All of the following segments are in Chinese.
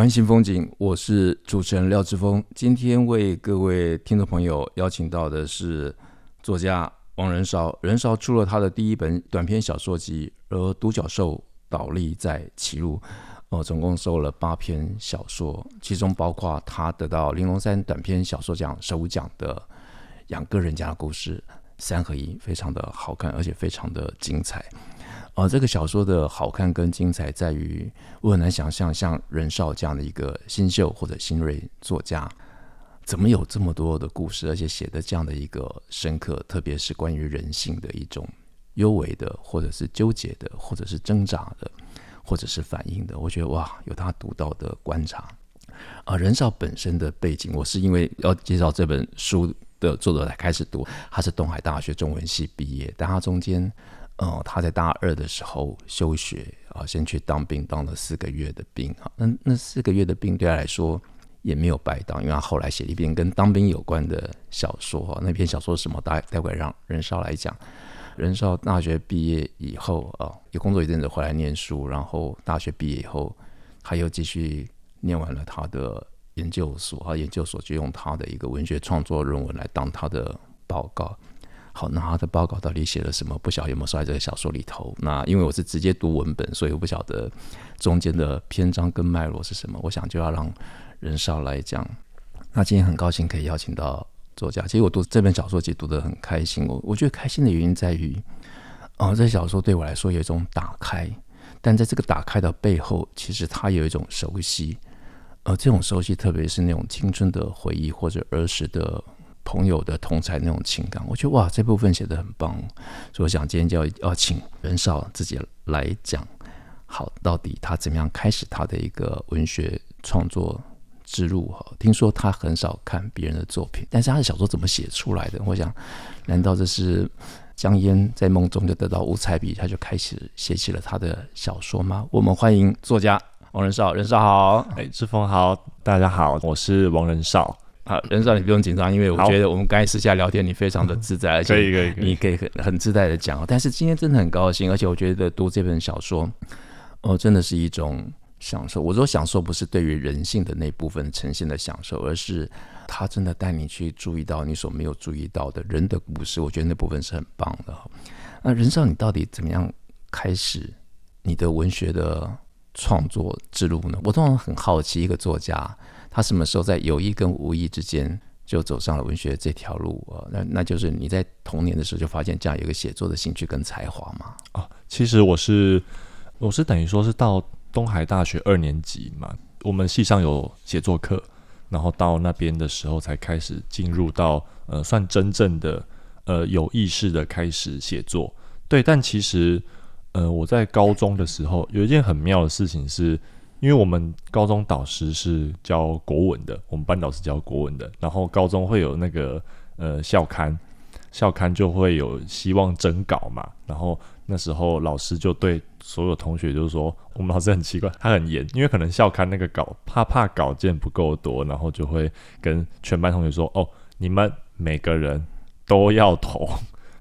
湾新风景，我是主持人廖志峰。今天为各位听众朋友邀请到的是作家王仁绍。仁绍出了他的第一本短篇小说集，而独角兽倒立在歧路。哦，总共收了八篇小说，其中包括他得到玲珑山短篇小说奖首奖的《养鸽人家的故事》三合一，非常的好看，而且非常的精彩。啊、这个小说的好看跟精彩在于，我很难想象像任少这样的一个新秀或者新锐作家，怎么有这么多的故事，而且写的这样的一个深刻，特别是关于人性的一种幽微的，或者是纠结的，或者是挣扎的。或者是反应的，我觉得哇，有他独到的观察。而、任少本身的背景，我是因为要介绍这本书的作者才开始读。他是东海大学中文系毕业，但他中间，呃，他在大二的时候休学啊、先去当兵，当了四个月的兵啊。那那四个月的兵对他来说也没有白当，因为他后来写了一篇跟当兵有关的小说。那篇小说是什么？待待会让任绍来讲。任绍大学毕业以后啊，有工作一阵子回来念书，然后大学毕业以后，他又继续念完了他的研究所，他研究所就用他的一个文学创作论文来当他的报告。好，那他的报告到底写了什么？不晓得有没有收在这个小说里头？那因为我是直接读文本，所以我不晓得中间的篇章跟脉络是什么。我想就要让任少来讲。那今天很高兴可以邀请到。作家，其实我读这本小说，其实读得很开心。我我觉得开心的原因在于，啊、呃，这小说对我来说有一种打开，但在这个打开的背后，其实它有一种熟悉。而、呃、这种熟悉，特别是那种青春的回忆或者儿时的朋友的同才那种情感，我觉得哇，这部分写得很棒。所以我想今天就要要请仁绍自己来讲，好，到底他怎么样开始他的一个文学创作之路哈，听说他很少看别人的作品，但是他的小说怎么写出来的？我想，难道这是江淹在梦中就得到五彩笔，他就开始写起了他的小说吗？我们欢迎作家王仁绍，仁绍好，哎，志峰好，大家好，我是王仁绍。好，任少你不用紧张，因为我觉得我们刚才私下聊天你非常的 自在，而且你可以很很自在的讲。但是今天真的很高兴，而且我觉得读这本小说，哦，真的是一种。享受，我说享受不是对于人性的那部分呈现的享受，而是他真的带你去注意到你所没有注意到的人的故事。我觉得那部分是很棒的。那任少，你到底怎么样开始你的文学的创作之路呢？我通常很好奇，一个作家他什么时候在有意跟无意之间就走上了文学这条路啊？那那就是你在童年的时候就发现这样有一个写作的兴趣跟才华吗？啊，其实我是我是等于说是到。东海大学二年级嘛，我们系上有写作课，然后到那边的时候才开始进入到呃，算真正的呃有意识的开始写作。对，但其实呃我在高中的时候有一件很妙的事情是，因为我们高中导师是教国文的，我们班导师教国文的，然后高中会有那个呃校刊，校刊就会有希望征稿嘛，然后。那时候老师就对所有同学就是说，我们老师很奇怪，他很严，因为可能校刊那个稿，怕怕稿件不够多，然后就会跟全班同学说：“哦，你们每个人都要投，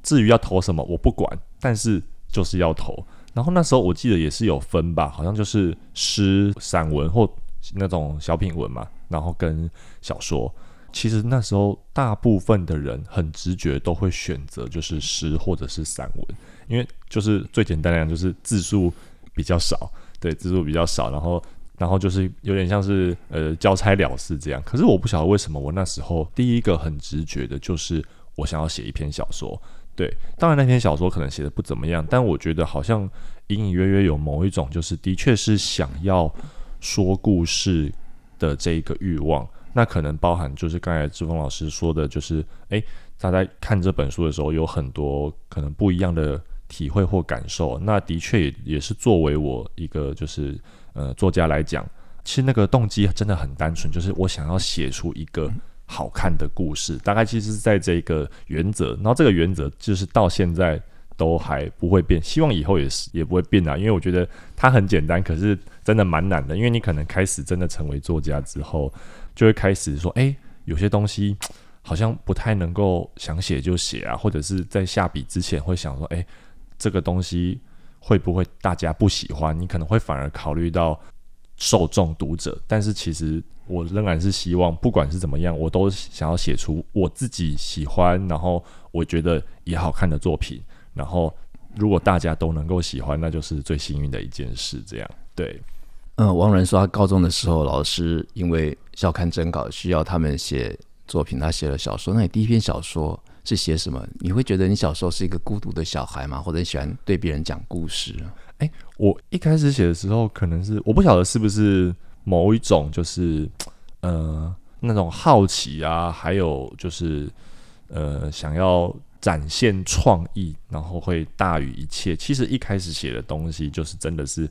至于要投什么我不管，但是就是要投。”然后那时候我记得也是有分吧，好像就是诗、散文或那种小品文嘛，然后跟小说。其实那时候大部分的人很直觉都会选择就是诗或者是散文。因为就是最简单来讲，就是字数比较少，对，字数比较少，然后然后就是有点像是呃交差了事这样。可是我不晓得为什么我那时候第一个很直觉的就是我想要写一篇小说，对，当然那篇小说可能写的不怎么样，但我觉得好像隐隐约约有某一种就是的确是想要说故事的这一个欲望。那可能包含就是刚才志峰老师说的，就是诶，他在看这本书的时候有很多可能不一样的。体会或感受。那的确也也是作为我一个就是呃作家来讲，其实那个动机真的很单纯，就是我想要写出一个好看的故事。大概其实是在这个原则，然后这个原则就是到现在都还不会变，希望以后也是也不会变啊。因为我觉得它很简单，可是真的蛮难的。因为你可能开始真的成为作家之后，就会开始说，哎，有些东西。好像不太能够想写就写啊，或者是在下笔之前会想说，哎，这个东西会不会大家不喜欢？你可能会反而考虑到受众读者。但是其实我仍然是希望，不管是怎么样，我都想要写出我自己喜欢，然后我觉得也好看的作品。然后如果大家都能够喜欢，那就是最幸运的一件事。这样对。嗯，王仁说他高中的时候，老师因为校刊征稿需要他们写。作品，他写了小说。那你第一篇小说是写什么？你会觉得你小时候是一个孤独的小孩吗？或者喜欢对别人讲故事？哎，我一开始写的时候，可能是我不晓得是不是某一种，就是呃那种好奇啊，还有就是呃想要展现创意，然后会大于一切。其实一开始写的东西，就是真的是。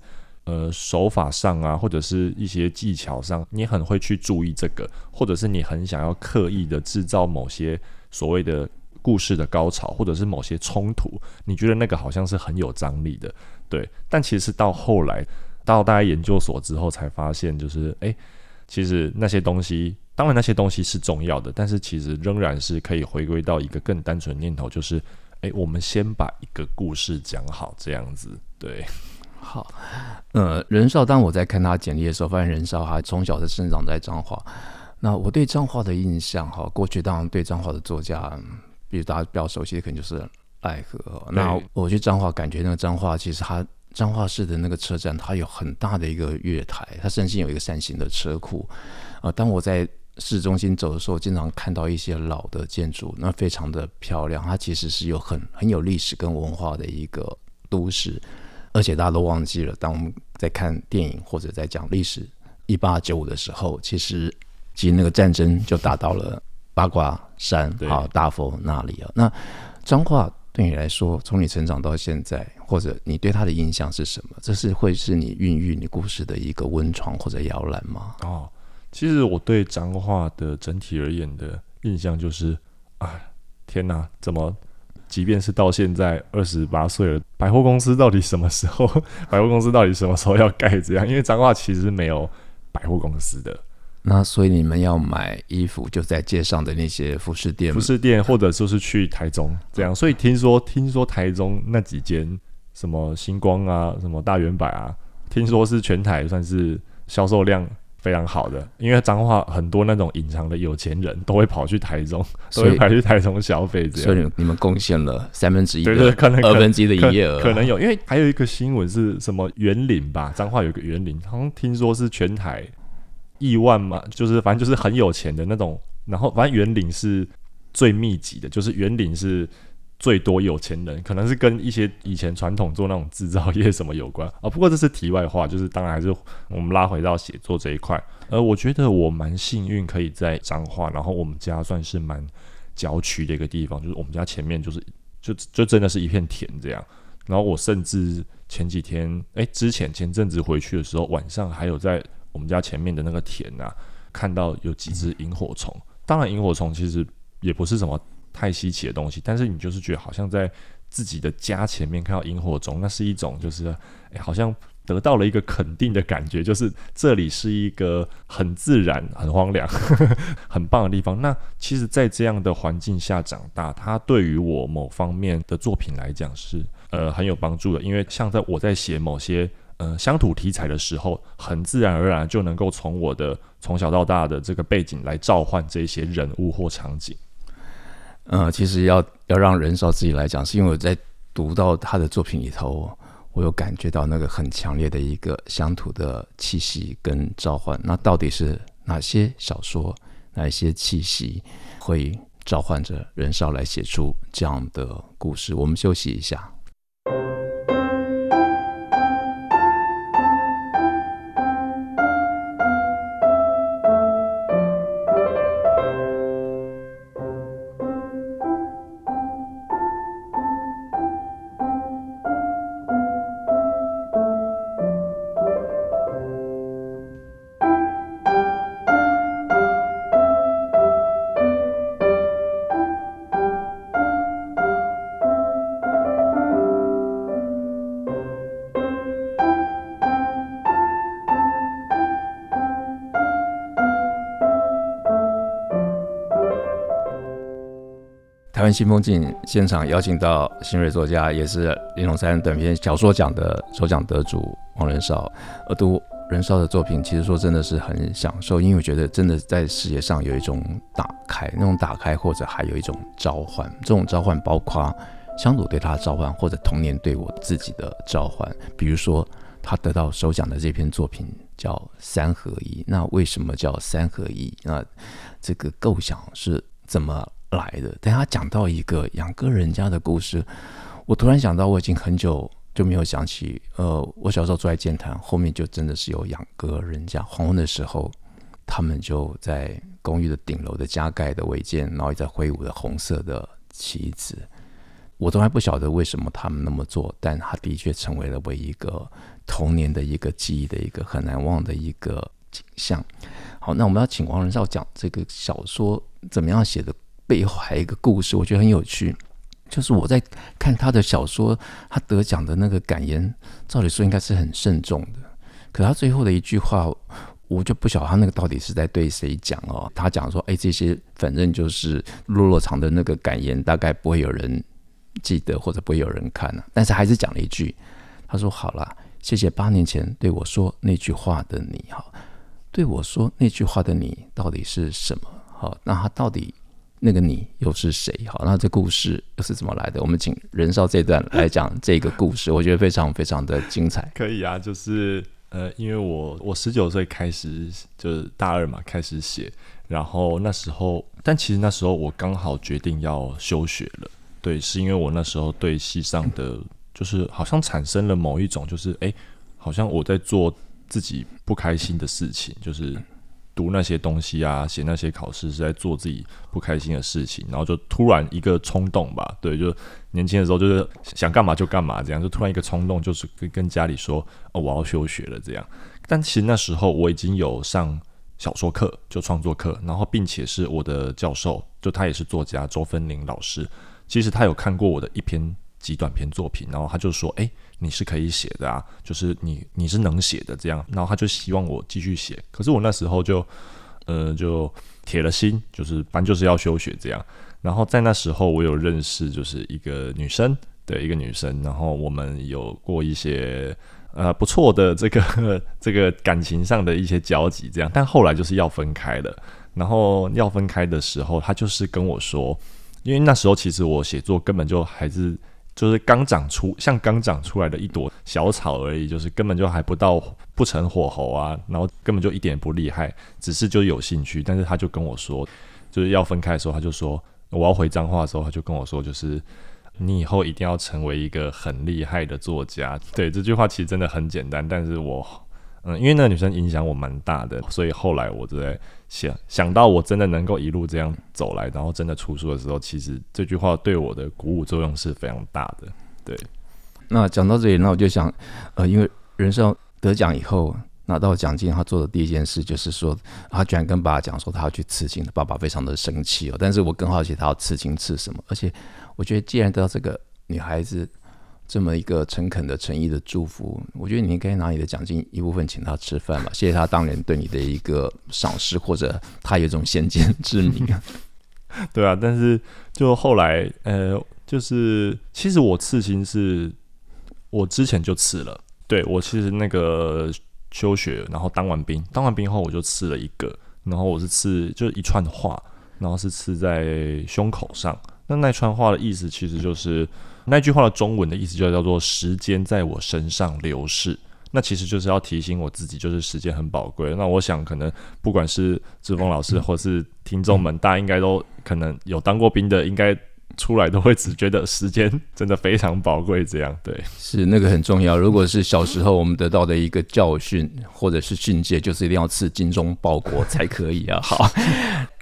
呃，手法上啊，或者是一些技巧上，你很会去注意这个，或者是你很想要刻意的制造某些所谓的故事的高潮，或者是某些冲突，你觉得那个好像是很有张力的，对。但其实到后来，到大家研究所之后，才发现就是，诶，其实那些东西，当然那些东西是重要的，但是其实仍然是可以回归到一个更单纯的念头，就是，诶，我们先把一个故事讲好，这样子，对。好，呃，任少，当我在看他简历的时候，发现任少他从小是生长在彰化。那我对彰化的印象，哈，过去当然对彰化的作家，比如大家比较熟悉的，可能就是爱河。那我去彰化，感觉那个彰化其实它彰化市的那个车站，它有很大的一个月台，它甚至有一个扇形的车库。啊、呃，当我在市中心走的时候，经常看到一些老的建筑，那非常的漂亮。它其实是有很 很有历史跟文化的一个都市。而且大家都忘记了，当我们在看电影或者在讲历史，一八九五的时候，其实其实那个战争就打到了八卦山啊、大佛那里啊。那彰化对你来说，从你成长到现在，或者你对他的印象是什么？这是会是你孕育你故事的一个温床或者摇篮吗？哦，其实我对彰化的整体而言的印象就是，啊，天哪，怎么？即便是到现在二十八岁了，百货公司到底什么时候？百货公司到底什么时候要盖？这样，因为彰化其实没有百货公司的。那所以你们要买衣服，就在街上的那些服饰店，服饰店，或者就是去台中这样。所以听说，听说台中那几间什么星光啊，什么大圆百啊，听说是全台算是销售量。非常好的，因为彰化很多那种隐藏的有钱人都会跑去台中，都会跑去台中消费，这样。所以你们贡献了三分之一，对对，可能二分之一的营业额，可能有。因为还有一个新闻是什么园林吧，彰化有个园林，好像听说是全台亿万嘛，就是反正就是很有钱的那种。然后反正员林是最密集的，就是员林是。最多有钱人可能是跟一些以前传统做那种制造业什么有关啊、不过这是题外话，就是当然还是我们拉回到写作这一块。呃，我觉得我蛮幸运，可以在彰化，然后我们家算是蛮郊区的一个地方，就是我们家前面就是就就真的是一片田这样。然后我甚至前几天，哎，之前前阵子回去的时候，晚上还有在我们家前面的那个田啊，看到有几只萤火虫。当然，萤火虫其实也不是什么。太稀奇的东西，但是你就是觉得好像在自己的家前面看到萤火虫，那是一种就是，哎，好像得到了一个肯定的感觉，就是这里是一个很自然、很荒凉、很棒的地方。那其实，在这样的环境下长大，它对于我某方面的作品来讲是呃很有帮助的，因为像在我在写某些呃乡土题材的时候，很自然而然就能够从我的从小到大的这个背景来召唤这些人物或场景。呃，其实要要让任少自己来讲，是因为我在读到他的作品里头，我有感觉到那个很强烈的一个乡土的气息跟召唤。那到底是哪些小说，哪一些气息会召唤着任少来写出这样的故事？我们休息一下。新风景现场邀请到新锐作家，也是林农三短篇小说奖的首奖得主王仁少。而读仁少的作品，其实说真的是很享受，因为我觉得真的在视野上有一种打开，那种打开或者还有一种召唤。这种召唤包括乡土对他的召唤，或者童年对我自己的召唤。比如说他得到首奖的这篇作品叫《三合一》，那为什么叫三合一？那这个构想是怎么来的？等他讲到一个养鸽人家的故事，我突然想到，我已经很久就没有想起。呃，我小时候住在剑潭，后面就真的是有养鸽人家。黄昏的时候，他们就在公寓的顶楼的加盖的违建，然后在挥舞着红色的旗子。我都还不晓得为什么他们那么做，但他的确成为了我一个童年的一个记忆的一个很难忘的一个景象。好，那我们要请王仁少讲这个小说怎么样写的，背后还有一个故事，我觉得很有趣。就是我在看他的小说，他得奖的那个感言，照理说应该是很慎重的，可他最后的一句话，我就不晓得他那个到底是在对谁讲哦。他讲说：“哎，这些反正就是落落长的那个感言，大概不会有人记得，或者不会有人看了。”但是还是讲了一句，他说：“好了，谢谢八年前对我说那句话的你。哈。”对我说那句话的你到底是什么？好，那他到底那个你又是谁？好，那这故事又是怎么来的？我们请仁绍这段来讲这个故事，我觉得非常非常的精彩。可以啊，就是呃，因为我我十九岁开始就是大二嘛，开始写，然后那时候，但其实那时候我刚好决定要休学了。对，是因为我那时候对戏上的就是好像产生了某一种，就是哎，好像我在做。自己不开心的事情，就是读那些东西啊，写那些考试是在做自己不开心的事情，然后就突然一个冲动吧，对，就年轻的时候就是想干嘛就干嘛，这样就突然一个冲动，就是跟跟家里说哦，我要休学了这样。但其实那时候我已经有上小说课，就创作课，然后并且是我的教授，就他也是作家周芬玲老师，其实他有看过我的一篇极短篇作品，然后他就说，哎。你是可以写的啊，就是你你是能写的这样，然后他就希望我继续写，可是我那时候就，呃，就铁了心，就是反正就是要休学这样。然后在那时候，我有认识就是一个女生，对，一个女生，然后我们有过一些呃不错的这个 这个感情上的一些交集这样，但后来就是要分开了。然后要分开的时候，他就是跟我说，因为那时候其实我写作根本就还是。就是刚长出，像刚长出来的一朵小草而已，就是根本就还不到不成火候啊，然后根本就一点不厉害，只是就有兴趣。但是他就跟我说，就是要分开的时候，他就说我要回彰化的时候，他就跟我说，就是你以后一定要成为一个很厉害的作家。对，这句话其实真的很简单，但是我。嗯，因为那个女生影响我蛮大的，所以后来我就在想，想到我真的能够一路这样走来，然后真的出书的时候，其实这句话对我的鼓舞作用是非常大的。对，那讲到这里，那我就想，呃，因为人生得奖以后拿到奖金，他做的第一件事就是说，他居然跟爸爸讲说他要去刺青，爸爸非常的生气哦。但是我更好奇他要刺青刺什么，而且我觉得既然得到这个女孩子。这么一个诚恳的诚意的祝福，我觉得你应该拿你的奖金一部分请他吃饭吧，谢谢他当年对你的一个赏识，或者他有一种先见之明。对啊，但是就后来，呃，就是其实我刺青是我之前就刺了，对，我其实那个休学，然后当完兵，当完兵后我就刺了一个，然后我是刺就是一串话，然后是刺在胸口上。那那串话的意思其实就是。那句话的中文的意思就叫做“时间在我身上流逝”，那其实就是要提醒我自己，就是时间很宝贵。那我想，可能不管是志峰老师或是听众们，大家应该都可能有当过兵的，应该。出来都会只觉得时间真的非常宝贵，这样对，是那个很重要。如果是小时候我们得到的一个教训或者是训诫，就是一定要吃精忠报国才可以啊。好，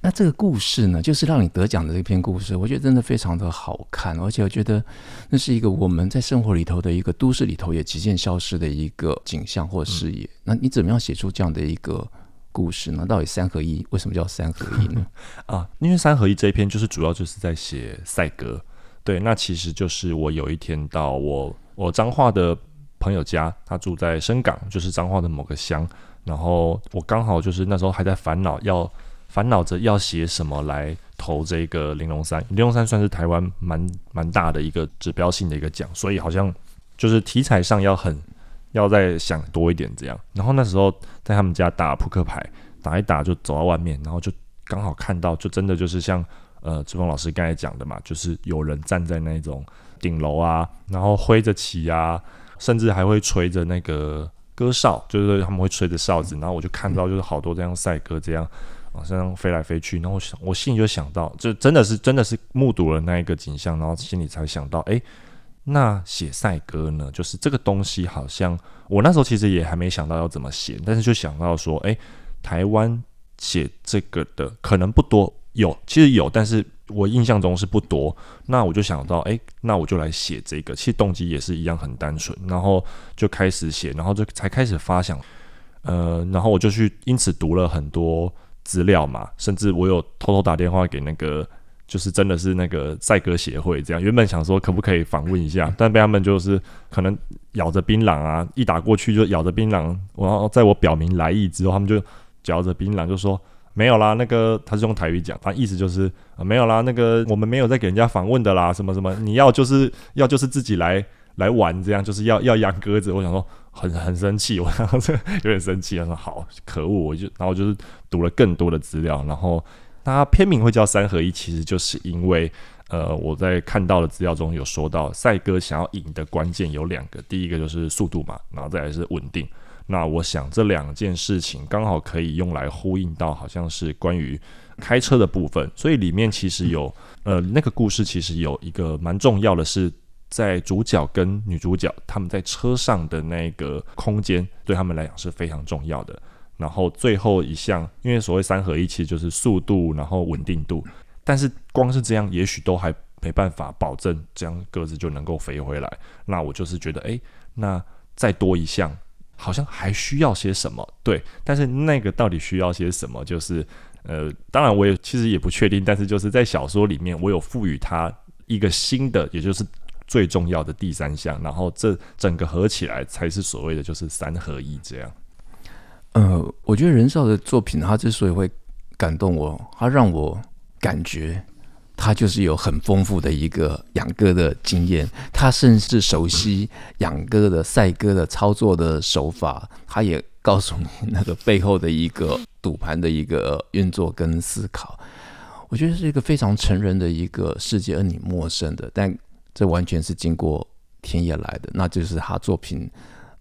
那这个故事呢，就是让你得奖的这篇故事，我觉得真的非常的好看，而且我觉得那是一个我们在生活里头的一个都市里头也逐渐消失的一个景象或视野。那你怎么样写出这样的一个？故事呢？到底三合一为什么叫三合一呢？啊，因为三合一这一篇就是主要就是在写赛格。对，那其实就是我有一天到我我彰化的朋友家，他住在深港，就是彰化的某个乡。然后我刚好就是那时候还在烦恼要烦恼着要写什么来投这个玲珑三，玲珑三算是台湾蛮蛮大的一个指标性的一个奖，所以好像就是题材上要很要再想多一点这样。然后那时候在他们家打扑克牌，打一打就走到外面，然后就刚好看到，就真的就是像呃志峰老师刚才讲的嘛，就是有人站在那种顶楼啊，然后挥着旗啊，甚至还会吹着那个歌哨，就是他们会吹着哨子，然后我就看到就是好多这样赛鸽这样。往上飞来飞去，然后我想，我心里就想到，就真的是真的是目睹了那一个景象，然后心里才想到，哎，那写赛歌呢？就是这个东西，好像我那时候其实也还没想到要怎么写，但是就想到说，哎，台湾写这个的可能不多，有其实有，但是我印象中是不多。那我就想到，哎，那我就来写这个，其实动机也是一样很单纯，然后就开始写，然后就才开始发想，呃，然后我就去因此读了很多。资料嘛，甚至我有偷偷打电话给那个，就是真的是那个赛鸽协会这样。原本想说可不可以访问一下，但被他们就是可能咬着槟榔啊，一打过去就咬着槟榔，然后在我表明来意之后，他们就嚼着槟榔就说没有啦，那个他是用台语讲，反正意思就是啊没有啦，那个我们没有在给人家访问的啦，什么什么，你要就是要就是自己来 来玩这样，就是要要养鸽子。我想说。很很生气，我然后这有点生气，他说好可恶，我就然后就是读了更多的资料，然后它片名会叫三合一，其实就是因为呃我在看到的资料中有说到赛鸽想要赢的关键有两个，第一个就是速度嘛，然后再来是稳定。那我想这两件事情刚好可以用来呼应到好像是关于开车的部分，所以里面其实有呃那个故事其实有一个蛮重要的是。在主角跟女主角他们在车上的那个空间，对他们来讲是非常重要的。然后最后一项，因为所谓三合一，其实就是速度，然后稳定度。但是光是这样，也许都还没办法保证这样鸽子就能够飞回来。那我就是觉得，诶，那再多一项，好像还需要些什么？对，但是那个到底需要些什么？就是呃，当然我也其实也不确定。但是就是在小说里面，我有赋予它一个新的，也就是。最重要的第三项，然后这整个合起来才是所谓的就是三合一这样。呃，我觉得任少的作品，他之所以会感动我，他让我感觉他就是有很丰富的一个养鸽的经验，他甚至熟悉养鸽的赛鸽的操作的手法，他也告诉你那个背后的一个赌盘的一个运作跟思考。我觉得是一个非常成人的一个世界，而你陌生的，但。这完全是经过田野来的，那就是他作品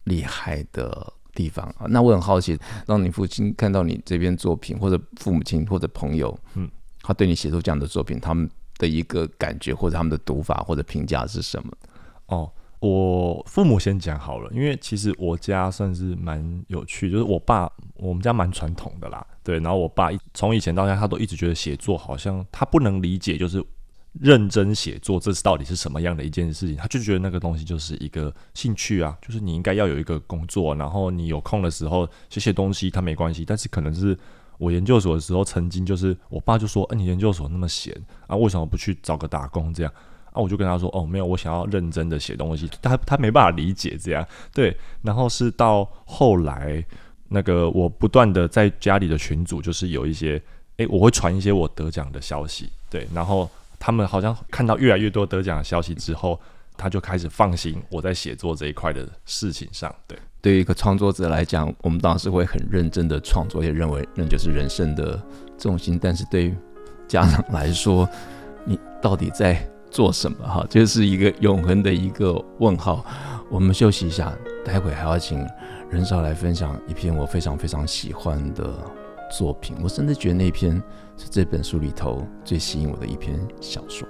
厉害的地方啊。那我很好奇，让你父亲看到你这边作品，或者父母亲或者朋友，嗯，他对你写出这样的作品，他们的一个感觉或者他们的读法或者评价是什么？哦，我父母先讲好了，因为其实我家算是蛮有趣，就是我爸我们家蛮传统的啦，对，然后我爸从以前到现在，他都一直觉得写作好像他不能理解，就是。认真写作，这是到底是什么样的一件事情？他就觉得那个东西就是一个兴趣啊，就是你应该要有一个工作，然后你有空的时候写写东西，他没关系。但是可能是我研究所的时候，曾经就是我爸就说：“哎，你研究所那么闲啊，为什么不去找个打工？”这样啊，我就跟他说：“哦，没有，我想要认真的写东西。”他他没办法理解这样。对，然后是到后来那个我不断的在家里的群组，就是有一些哎，我会传一些我得奖的消息，对，然后。他们好像看到越来越多得奖的消息之后，他就开始放心我在写作这一块的事情上。对，对于一个创作者来讲，我们当时会很认真的创作，也认为那就是人生的重心。但是对于家长来说，你到底在做什么？哈，就是一个永恒的一个问号。我们休息一下，待会还要请任少来分享一篇我非常非常喜欢的作品。我甚至觉得那篇。是这本书里头最吸引我的一篇小说。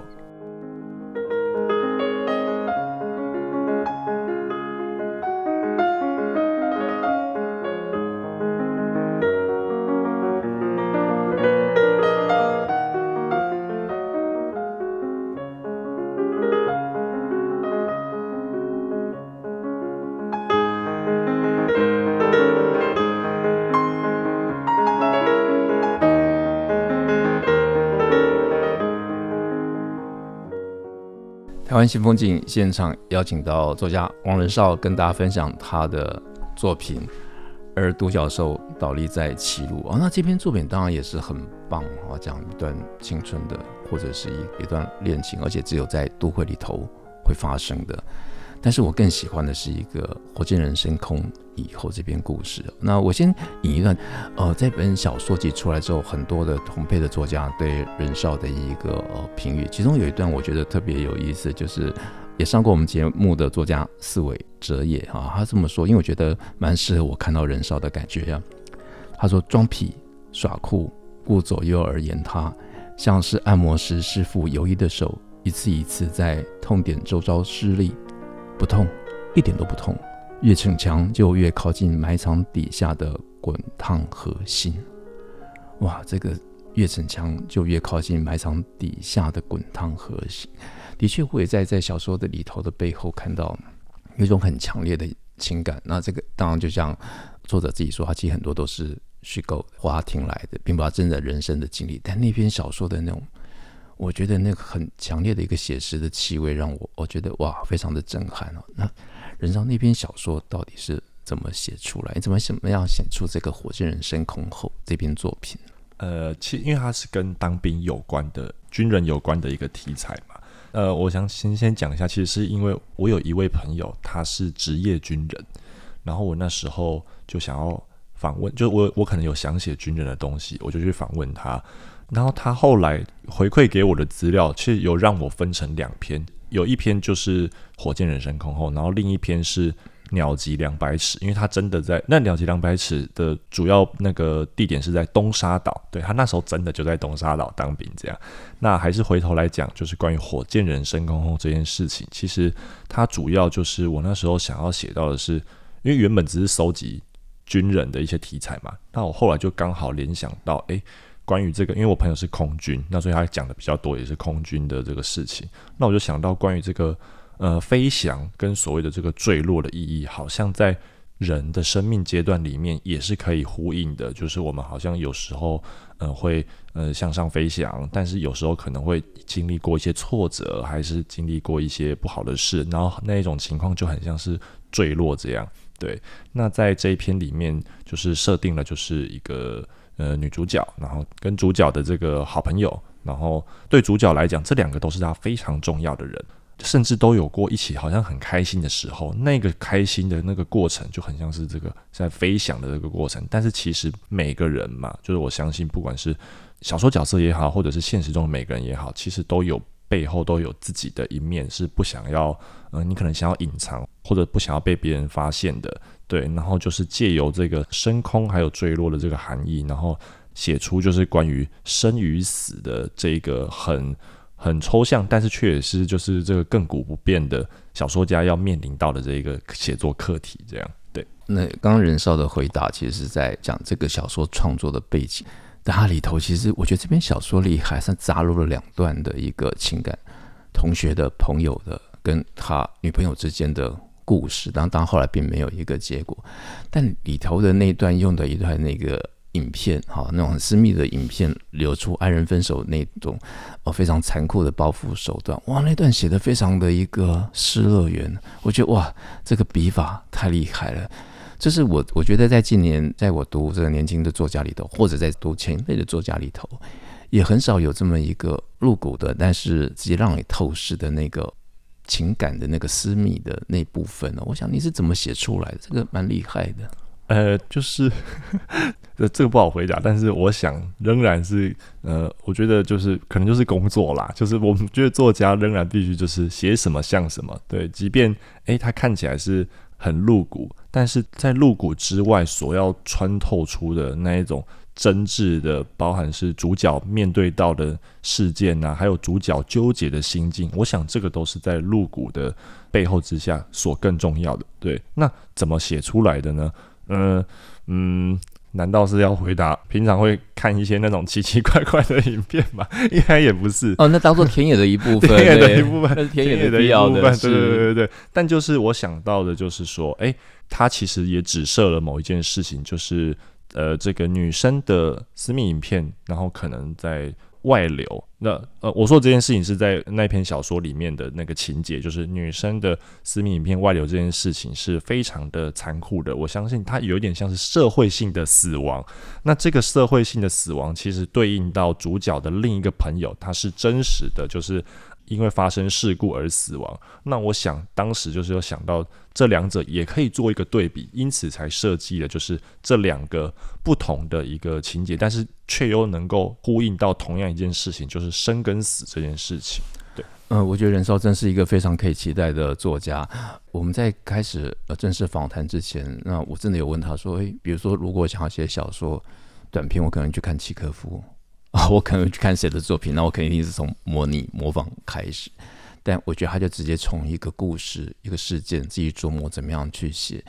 欢迎新风景现场邀请到作家王仁少，跟大家分享他的作品《而独角兽倒立在歧路啊。那这篇作品当然也是很棒啊，讲一段青春的或者是一一段恋情，而且只有在都会里头会发生的。但是我更喜欢的是一个《火箭人升空以后》这篇故事。那我先引一段，呃，这本小说集出来之后，很多的同辈的作家对任少的一个呃评语，其中有一段我觉得特别有意思，就是也上过我们节目的作家四尾哲也啊，他这么说，因为我觉得蛮适合我看到任少的感觉呀。他说：“装痞耍酷，顾左右而言他，像是按摩师师傅有意的手，一次一次在痛点周遭施力。”不痛，一点都不痛。越逞强，就越靠近埋藏底下的滚烫核心。哇，这个越逞强，就越靠近埋藏底下的滚烫核心。的确，我也在在小说的里头的背后看到有一种很强烈的情感。那这个当然就像作者自己说，他其实很多都是虚构或他听来的，并不是真的人生的经历。但那篇小说的那种。我觉得那个很强烈的一个写实的气味，让我我觉得哇，非常的震撼哦。那任少那篇小说到底是怎么写出来？你怎么怎么样写出这个《火箭人升空后》这篇作品？呃，其因为它是跟当兵有关的，军人有关的一个题材嘛。呃，我想先先讲一下，其实是因为我有一位朋友，他是职业军人，然后我那时候就想要访问，就我我可能有想写军人的东西，我就去访问他。然后他后来回馈给我的资料，其实有让我分成两篇，有一篇就是《火箭人升空后》，然后另一篇是《鸟击两百尺》，因为他真的在那《鸟击两百尺》的主要那个地点是在东沙岛，对，他那时候真的就在东沙岛当兵这样。那还是回头来讲，就是关于火箭人升空后这件事情，其实它主要就是我那时候想要写到的是，因为原本只是搜集军人的一些题材嘛，那我后来就刚好联想到，诶。关于这个，因为我朋友是空军，那所以他讲的比较多，也是空军的这个事情。那我就想到关于这个呃飞翔跟所谓的这个坠落的意义，好像在人的生命阶段里面也是可以呼应的。就是我们好像有时候呃会呃向上飞翔，但是有时候可能会经历过一些挫折，还是经历过一些不好的事，然后那一种情况就很像是坠落这样。对，那在这一篇里面就是设定了就是一个。呃，女主角，然后跟主角的这个好朋友，然后对主角来讲，这两个都是他非常重要的人，甚至都有过一起好像很开心的时候。那个开心的那个过程，就很像是这个在飞翔的这个过程。但是其实每个人嘛，就是我相信，不管是小说角色也好，或者是现实中的每个人也好，其实都有背后都有自己的一面，是不想要，嗯、呃，你可能想要隐藏，或者不想要被别人发现的。对，然后就是借由这个升空还有坠落的这个含义，然后写出就是关于生与死的这个很很抽象，但是却也是就是这个亘古不变的小说家要面临到的这个写作课题。这样，对。那刚刚任少的回答其实是在讲这个小说创作的背景，但它里头其实我觉得这篇小说里还算杂入了两段的一个情感，同学的朋友的跟他女朋友之间的。故事，当当后来并没有一个结果，但里头的那段用的一段那个影片，哈，那种很私密的影片流出爱人分手那种哦非常残酷的报复手段，哇，那段写的非常的一个失乐园，我觉得哇，这个笔法太厉害了。这是我我觉得在近年，在我读这个年轻的作家里头，或者在读前辈的作家里头，也很少有这么一个露骨的，但是直接让你透视的那个。情感的那个私密的那部分呢？我想你是怎么写出来的？这个蛮厉害的。呃，就是这 这个不好回答，但是我想仍然是呃，我觉得就是可能就是工作啦，就是我们觉得作家仍然必须就是写什么像什么。对，即便诶，他看起来是很露骨，但是在露骨之外所要穿透出的那一种。真挚的，包含是主角面对到的事件呐、啊，还有主角纠结的心境，我想这个都是在露骨的背后之下所更重要的。对，那怎么写出来的呢？嗯、呃、嗯，难道是要回答平常会看一些那种奇奇怪怪的影片吗？应该也不是哦，那当做田野的一部分，田野的一部分，是田野的必要的，的对对对对。但就是我想到的，就是说，哎、欸，他其实也指涉了某一件事情，就是。呃，这个女生的私密影片，然后可能在外流。那呃，我说这件事情是在那篇小说里面的那个情节，就是女生的私密影片外流这件事情是非常的残酷的。我相信它有点像是社会性的死亡。那这个社会性的死亡，其实对应到主角的另一个朋友，他是真实的，就是。因为发生事故而死亡，那我想当时就是有想到这两者也可以做一个对比，因此才设计了就是这两个不同的一个情节，但是却又能够呼应到同样一件事情，就是生跟死这件事情。对，嗯、我觉得任绍真是一个非常可以期待的作家。我们在开始呃正式访谈之前，那我真的有问他说，诶，比如说如果想要写小说短篇，我可能去看契诃夫。我可能去看谁的作品，那我肯定是从模拟模仿开始。但我觉得他就直接从一个故事、一个事件自己琢磨怎么样去写，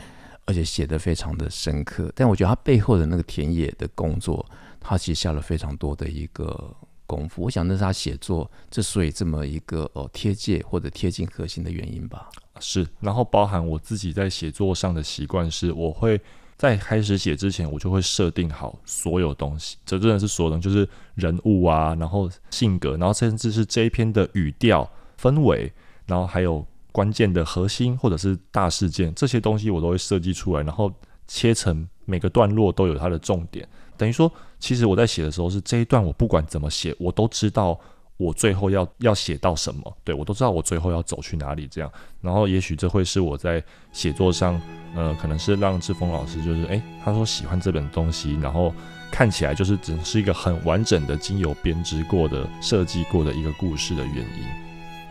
而且写得非常的深刻。但我觉得他背后的那个田野的工作，他其实下了非常多的一个功夫。我想那是他写作之所以这么一个哦贴切或者贴近核心的原因吧。是，然后包含我自己在写作上的习惯是，我会。在开始写之前，我就会设定好所有东西，这真的是所有东西，就是人物啊，然后性格，然后甚至是这一篇的语调、氛围，然后还有关键的核心或者是大事件，这些东西我都会设计出来，然后切成每个段落都有它的重点。等于说，其实我在写的时候是这一段，我不管怎么写，我都知道。我最后要要写到什么？对，我都知道我最后要走去哪里。这样，然后也许这会是我在写作上，呃，可能是让志峰老师就是，诶，他说喜欢这本东西，然后看起来就是只是一个很完整的、经由编织过的、设计过的一个故事的原因。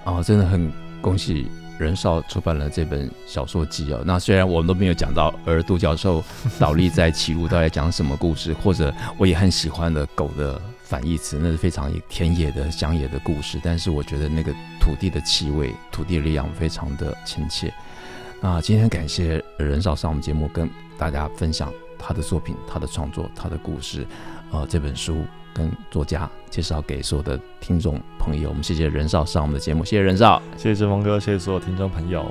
哦，真的很恭喜任少出版了这本小说集哦。那虽然我们都没有讲到，而杜教授倒立在歧路到底讲什么故事，或者我也很喜欢的狗的。反义词，那是非常田野的乡野的故事，但是我觉得那个土地的气味、土地的力量非常的亲切。那今天感谢任少上我们节目，跟大家分享他的作品、他的创作、他的故事。呃，这本书跟作家介绍给所有的听众朋友。我们谢谢任少上我们的节目，谢谢任少，谢谢志峰哥，谢谢所有听众朋友。